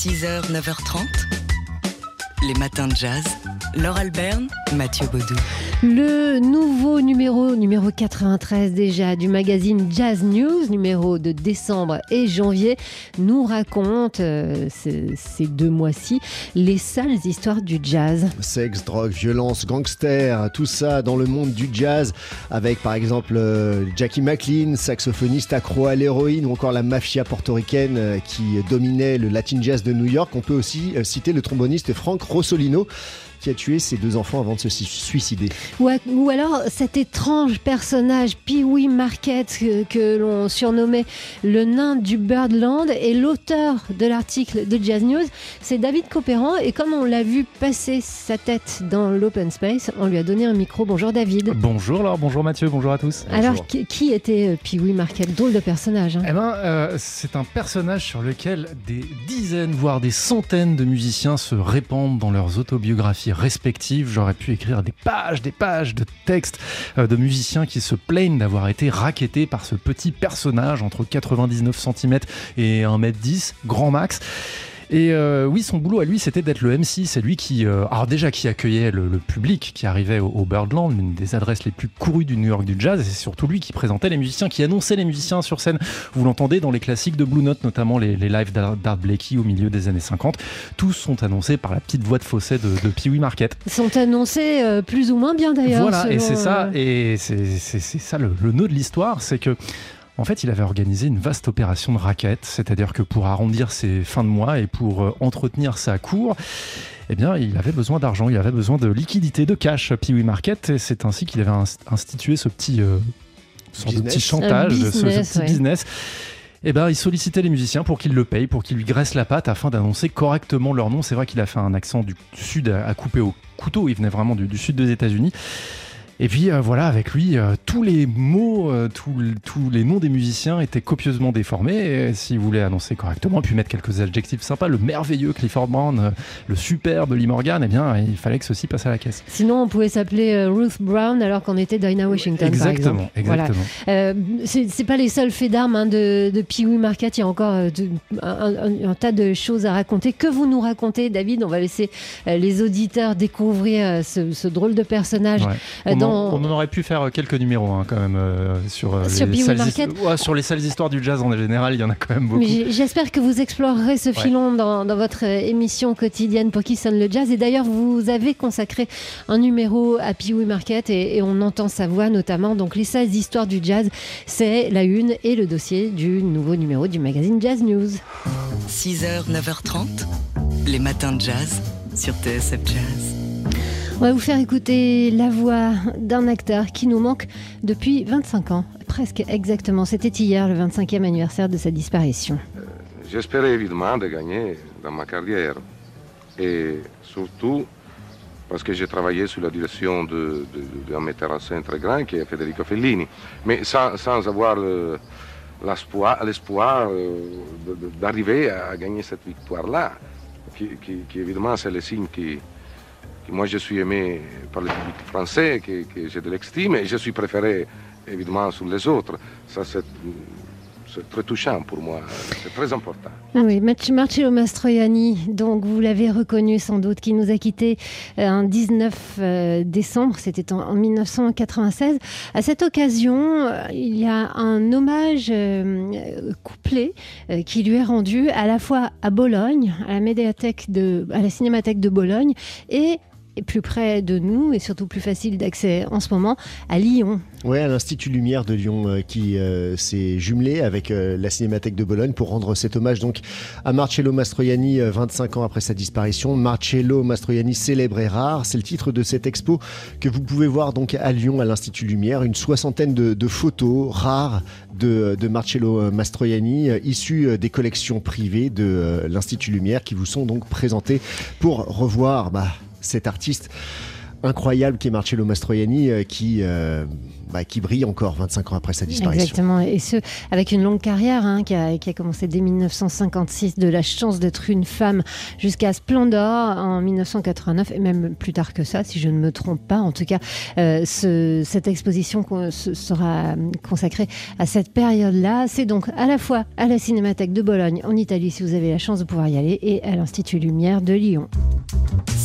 6h, 9h30. Les matins de jazz. Laure Alberne, Mathieu Baudou. Le nouveau numéro, numéro 93 déjà, du magazine Jazz News, numéro de décembre et janvier, nous raconte euh, ces, ces deux mois-ci les sales histoires du jazz. Sexe, drogue, violence, gangster, tout ça dans le monde du jazz, avec par exemple euh, Jackie McLean, saxophoniste accro à l'héroïne, ou encore la mafia portoricaine euh, qui dominait le Latin Jazz de New York. On peut aussi euh, citer le tromboniste Frank Rossolino qui a tué ses deux enfants avant de se su- suicider. Ou, à- ou alors cet étrange personnage Pee-wee Market que, que l'on surnommait le nain du Birdland et l'auteur de l'article de Jazz News, c'est David Copéran et comme on l'a vu passer sa tête dans l'open space, on lui a donné un micro. Bonjour David. Bonjour Laure, bonjour Mathieu, bonjour à tous. Alors qui, qui était euh, Pee-wee Market? Drôle de personnage. hein. Eh ben, euh, c'est un personnage sur lequel des dizaines, voire des centaines de musiciens se répandent dans leurs autobiographies respectives. J'aurais pu écrire des pages, des pages de textes euh, de musiciens qui se plaignent d'avoir été rackettés par ce petit personnage entre 99 cm et 1m10, grand max. Et euh, oui, son boulot à lui, c'était d'être le MC. C'est lui qui, euh, alors déjà, qui accueillait le, le public qui arrivait au, au Birdland, l'une des adresses les plus courues du New York du jazz. Et c'est surtout lui qui présentait les musiciens, qui annonçait les musiciens sur scène. Vous l'entendez dans les classiques de Blue Note, notamment les, les lives d'Art Blakey au milieu des années 50. Tous sont annoncés par la petite voix de fausset de, de Pee-wee Market. Ils sont annoncés euh, plus ou moins bien d'ailleurs. Voilà, et c'est ça, euh, et c'est ça le, le nœud de l'histoire, c'est que en fait, il avait organisé une vaste opération de raquette, c'est-à-dire que pour arrondir ses fins de mois et pour euh, entretenir sa cour, eh bien, il avait besoin d'argent, il avait besoin de liquidité, de cash, Pee-wee Market, et c'est ainsi qu'il avait ins- institué ce petit, euh, sorte de Business. petit chantage, ce- petit ouais. business. Eh ben, il sollicitait les musiciens pour qu'ils le payent, pour qu'ils lui graissent la patte afin d'annoncer correctement leur nom. C'est vrai qu'il a fait un accent du sud à, à couper au couteau. Il venait vraiment du, du sud des États-Unis. Et puis euh, voilà, avec lui, euh, tous les mots, euh, tous, tous les noms des musiciens étaient copieusement déformés. S'il voulait annoncer correctement, puis mettre quelques adjectifs sympas, le merveilleux Clifford Brown, le superbe Lee Morgan, eh bien, il fallait que ceci passe à la caisse. Sinon, on pouvait s'appeler Ruth Brown alors qu'on était Dinah Washington. par exactement, Voilà. exactement. Euh, c'est pas les seuls faits d'armes hein, de, de Pee-wee Market. Il y a encore de- un, un- un tas de choses à raconter. Que vous nous racontez, David? On va laisser les auditeurs découvrir ce, ce drôle de personnage. Ouais. On, aurait pu faire quelques numéros hein, quand même euh, sur, euh, Sur les sales Market. his- ouais, sur les sales histoires du jazz en général, il y en a quand même beaucoup. J'espère que vous explorerez ce filon dans, dans votre euh, émission quotidienne pour qui sonne le jazz. Et d'ailleurs, vous avez consacré un numéro à Pee-wee Market et, et on entend sa voix notamment. Donc, les 16 histoires du jazz, c'est la une et le dossier du nouveau numéro du magazine Jazz News. 6h, 9h30. Les matins de jazz sur TSF Jazz. On va vous faire écouter la voix d'un acteur qui nous manque depuis 25 ans. Presque exactement. C'était hier, le 25e anniversaire de sa disparition. J'espérais évidemment de gagner dans ma carrière. Et surtout parce que j'ai travaillé sous la direction d'un metteur en scène très grand qui est Federico Fellini. Mais sans, avoir le- l'espoir, euh, d'arriver à gagner cette victoire-là, qui, qui- évidemment c'est le signe qui, moi je suis aimé par le public français, que, j'ai de l'estime et je suis préféré évidemment sur les autres. Ça c'est très touchant pour moi, c'est très important. Ah Oui, Marc- Marcello Mastroianni, donc vous l'avez reconnu sans doute, qui nous a quittés euh, un 19 euh, décembre, c'était en, en 1996. À cette occasion, euh, il y a un hommage couplé qui lui est rendu à la fois à Bologne, à la médiathèque de, à la cinémathèque de Bologne et et plus près de nous et surtout plus facile d'accès en ce moment à Lyon. Ouais, à l'Institut Lumière de Lyon euh, qui euh, s'est jumelé avec euh, la Cinémathèque de Bologne pour rendre cet hommage donc à Marcello Mastroianni euh, 25 ans après sa disparition. Marcello Mastroianni célèbre et rare, c'est le titre de cette expo que vous pouvez voir donc à Lyon à l'Institut Lumière, une soixantaine de, photos rares de, de Marcello Mastroianni issues des collections privées de l'Institut Lumière qui vous sont donc présentées pour revoir bah, cet artiste incroyable qui est Marcello Mastroianni, qui bah, qui brille encore 25 ans après sa disparition. Exactement, et ce, avec une longue carrière hein, qui, a, qui, a, commencé dès 1956, de la chance d'être une femme jusqu'à Splendor en 1989, et même plus tard que ça, si je ne me trompe pas. En tout cas, euh, ce, cette exposition sera consacrée à cette période-là. C'est donc à la fois à la Cinémathèque de Bologne, en Italie, si vous avez la chance de pouvoir y aller, et à l'Institut Lumière de Lyon.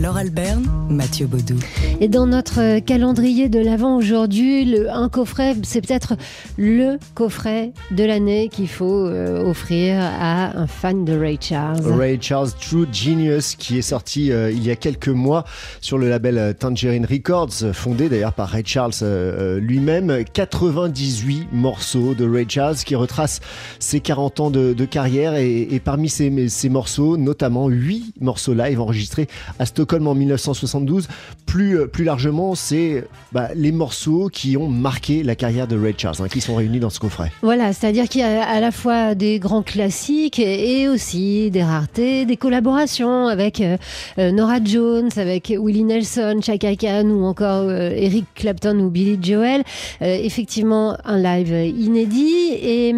Laure Alberne, Mathieu Baudou. Et dans notre calendrier de l'Avent aujourd'hui, un coffret, c'est peut-être le coffret de l'année qu'il faut euh, offrir à un fan de Ray Charles. Ray Charles True Genius, qui est sorti euh, il y a quelques mois sur le label euh, Tangerine Records, fondé d'ailleurs par Ray Charles lui-même. 98 morceaux de Ray Charles qui retracent ses 40 ans de, carrière et, parmi ces, ces, morceaux, notamment 8 morceaux live enregistrés à Stockholm Stockholm en 1972. Plus, euh, plus largement, c'est bah, les morceaux qui ont marqué la carrière de Ray Charles, hein, qui sont réunis dans ce coffret. Voilà, c'est-à-dire qu'il y a à la fois des grands classiques et aussi des raretés, des collaborations avec euh, euh, Nora Jones, avec Willie Nelson, Chaka Khan ou encore Eric Clapton ou Billy Joel. effectivement, un live inédit et,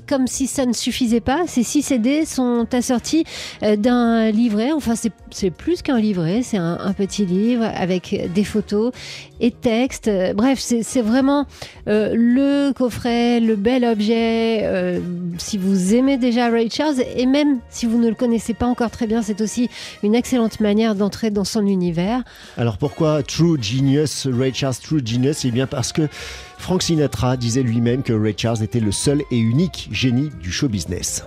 comme si ça ne suffisait pas, ces six CD sont assortis euh, d'un livret. Enfin, c'est plus qu'un livret, c'est un, petit livre avec des photos et textes. Bref, c'est vraiment euh, le coffret, le bel objet. Euh, si vous aimez déjà Ray Charles, et même si vous ne le connaissez pas encore très bien, c'est aussi une excellente manière d'entrer dans son univers. Alors pourquoi True Genius, Ray Charles True Genius? Eh bien parce que Frank Sinatra disait lui-même que Ray Charles était le seul et unique génie du show business.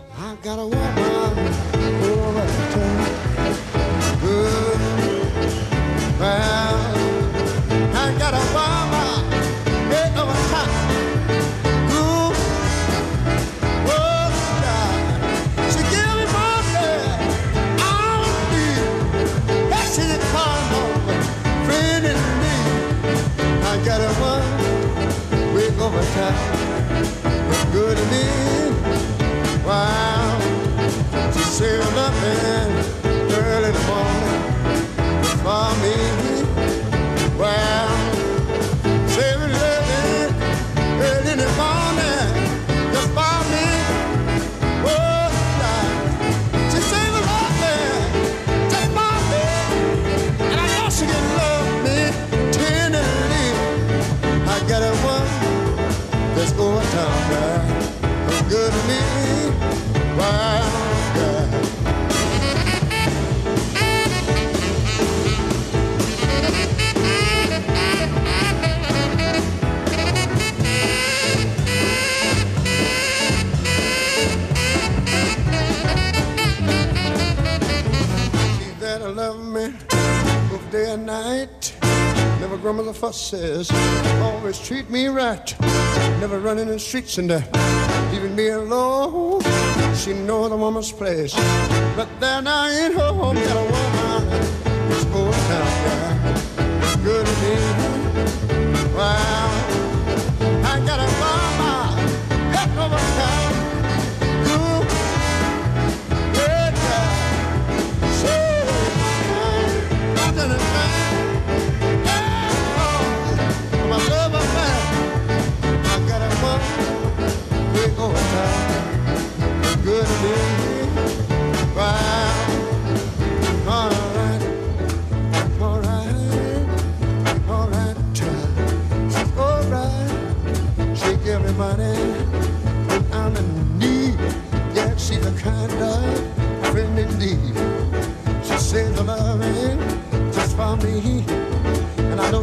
Fusses. Always treat me right. Never run in the streets and uh, leaving me alone. She knows the woman's place. But then I ain't home. Got a woman.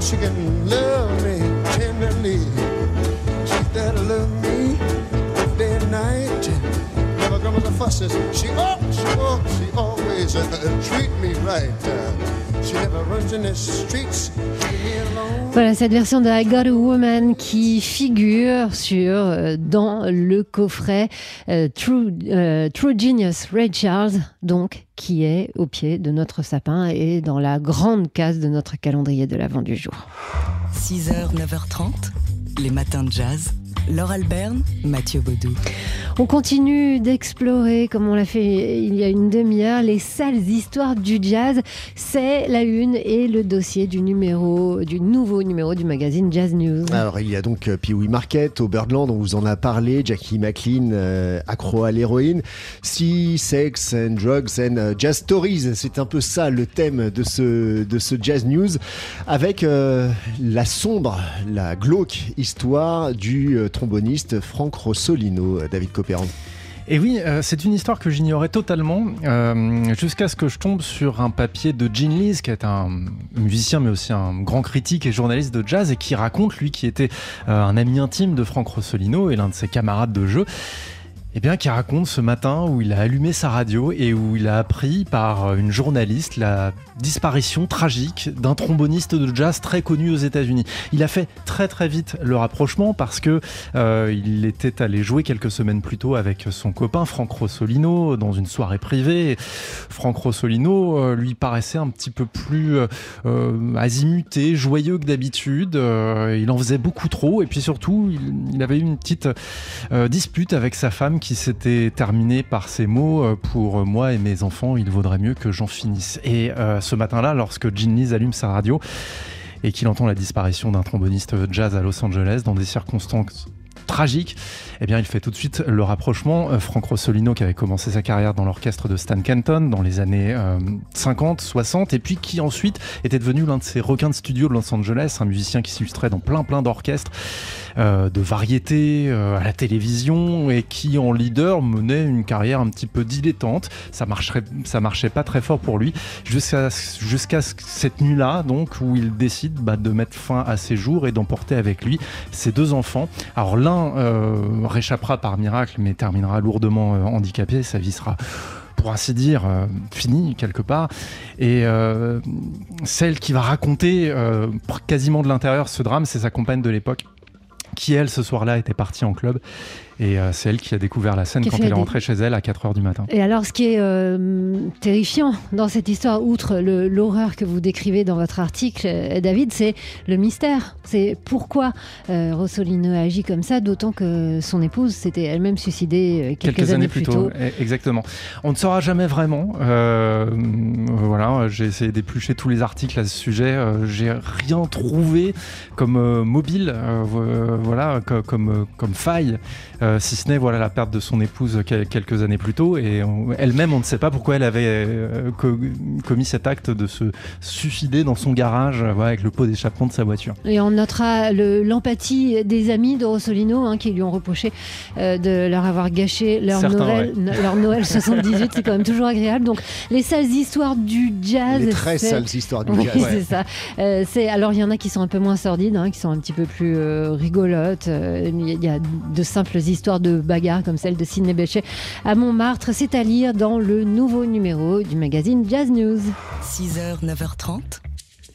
She can love me tenderly. She's there to love me day and night. Never comes the fusses. She oh, she oh, she always uh, treat me right. Uh, she never runs in the streets, leave me alone. Voilà cette version de I Got a Woman qui figure sur euh, dans le coffret euh, True, euh, True Genius Ray Charles, donc qui est au pied de notre sapin et dans la grande case de notre calendrier de l'avant du jour. 6h, 9h30, les matins de jazz. Laure Alberne, Mathieu Baudou. On continue d'explorer, comme on l'a fait il y a une demi-heure, les sales histoires du jazz. C'est la une et le dossier du numéro, du nouveau numéro du magazine Jazz News. Alors il y a donc euh, Pee-wee Market au Birdland, on vous en a parlé, Jackie McLean, euh, accro à l'héroïne, Sea, Sex and Drugs and euh, Jazz Stories, c'est un peu ça le thème de ce, de ce Jazz News, avec euh, la sombre, la glauque histoire du euh, tromboniste Frank Rossolino, David Copéran. Et oui, euh, c'est une histoire que j'ignorais totalement, euh, jusqu'à ce que je tombe sur un papier de Gene Lees, qui est un musicien mais aussi un grand critique et journaliste de jazz, et qui raconte, lui qui était euh, un ami intime de Frank Rossolino et l'un de ses camarades de jeu, eh bien, qui raconte ce matin où il a allumé sa radio et où il a appris par une journaliste la disparition tragique d'un tromboniste de jazz très connu aux États-Unis. Il a fait très très vite le rapprochement parce que euh, il était allé jouer quelques semaines plus tôt avec son copain Frank Rossolino dans une soirée privée. Et Frank Rossolino euh, lui paraissait un petit peu plus euh, euh, azimuté, joyeux que d'habitude. Il en faisait beaucoup trop et puis surtout, il, il avait eu une petite dispute avec sa femme qui s'était terminée par ces mots euh, pour moi et mes enfants, il vaudrait mieux que j'en finisse. Et euh, ce matin-là, lorsque Gene Lees allume sa radio et qu'il entend la disparition d'un tromboniste jazz à Los Angeles dans des circonstances tragiques, eh bien, il fait tout de suite le rapprochement. Euh, Frank Rossolino, qui avait commencé sa carrière dans l'orchestre de Stan Kenton dans les années euh, 50, 60, et puis qui ensuite était devenu l'un de ces requins de studio de Los Angeles, un musicien qui s'illustrait dans plein plein d'orchestres euh, de variété euh, à la télévision et qui en leader menait une carrière un petit peu dilettante. Ça marcherait, ça marchait pas très fort pour lui jusqu'à jusqu'à ce- cette nuit-là, donc où il décide bah, de mettre fin à ses jours et d'emporter avec lui ses deux enfants. Alors l'un euh, réchappera par miracle, mais terminera lourdement euh, handicapé. Sa vie sera pour ainsi dire, euh, finie quelque part. Et euh, celle qui va raconter euh, quasiment de l'intérieur ce drame, c'est sa compagne de l'époque qui elle ce soir-là était partie en club et euh, c'est elle qui a découvert la scène quand elle est des- rentrée chez elle à 4h du matin. Et alors, ce qui est euh, terrifiant dans cette histoire, outre l'horreur que vous décrivez dans votre article, euh, David, c'est le mystère. C'est pourquoi Rossolino a agi comme ça, d'autant que son épouse s'était elle-même suicidée euh, quelques, années, plus tôt. Eh, Exactement. On ne saura jamais vraiment. Euh, j'ai essayé d'éplucher tous les articles à ce sujet. Euh, j'ai rien trouvé comme euh, mobile, vo- voilà, co- comme, comme faille, si ce n'est voilà la perte de son épouse quel- quelques années plus tôt. Et elle-même, on ne sait pas pourquoi elle avait co- commis cet acte de se suicider dans son garage, voilà, avec le pot d'échappement de sa voiture. Et on notera le- l'empathie des amis de Rossolino hein, qui lui ont reproché euh, de leur avoir gâché leur Certains, Noël, leur Noël 78. c'est quand même toujours agréable. Donc, les sales histoires du jazz. Les très sales histoires du Oui, jazz. c'est ça. Euh, c'est alors il y en a qui sont un peu moins sordides, hein, qui sont un petit peu plus euh, rigolotes. Euh, Il y a- il y a de simples histoires de bagarres comme celle de Sidney Bechet à Montmartre. C'est à lire dans le nouveau numéro du magazine Jazz News. 6h, 9h30,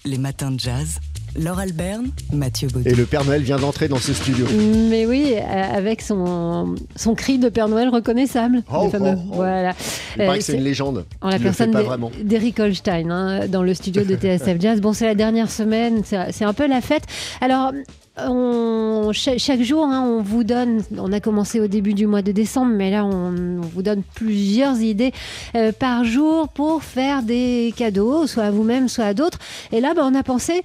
les matins de jazz. Laure Alberne, Mathieu Baudou. Et le Père Noël vient d'entrer dans ce studio. Mais oui, euh, avec son, son cri de Père Noël reconnaissable. Oh, le fameux. oh, oh. Voilà. Il paraît Euh, que c'est une légende. En la personne pas d'E- vraiment. d'Eric Holstein hein, dans le studio de TSF Jazz. Bon, c'est la dernière semaine, c'est un peu la fête. Alors, on, chaque jour, hein, on vous donne, on a commencé au début du mois de décembre, mais là, on, on vous donne plusieurs idées euh, par jour pour faire des cadeaux, soit à vous-même, soit à d'autres. Et là, ben, on a pensé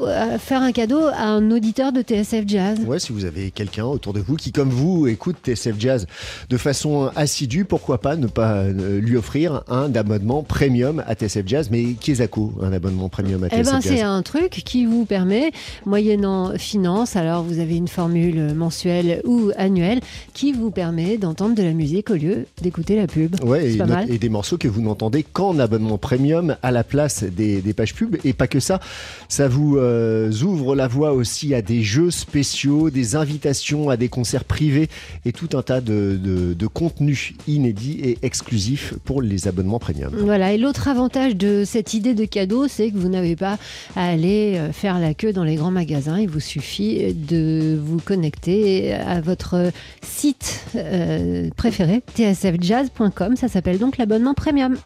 euh, faire un cadeau à un auditeur de TSF Jazz. Ouais, si vous avez quelqu'un autour de vous qui, comme vous, écoute TSF Jazz de façon assidue, pourquoi pas ne pas euh, lui offrir un abonnement premium à TSF Jazz, mais Kiesako, un abonnement premium à Eh TSF ben, Jazz. c'est un truc qui vous permet, moyennant finance, alors vous avez une formule mensuelle ou annuelle, qui vous permet d'entendre de la musique au lieu d'écouter la pub. Ouais, et, pas mal. et des morceaux que vous n'entendez qu'en abonnement premium à la place des, des pages pub. Et pas que ça, ça vous euh, ouvre la voie aussi à des jeux spéciaux, des invitations à des concerts privés et tout un tas de contenus inédits et exclusifs pour les abonnements premium. Voilà, et l'autre avantage de cette idée de cadeau, c'est que vous n'avez pas à aller euh, faire la queue dans les grands magasins. Il vous suffit de vous connecter à votre site euh, préféré, tsfjazz.com. Ça s'appelle donc l'abonnement premium.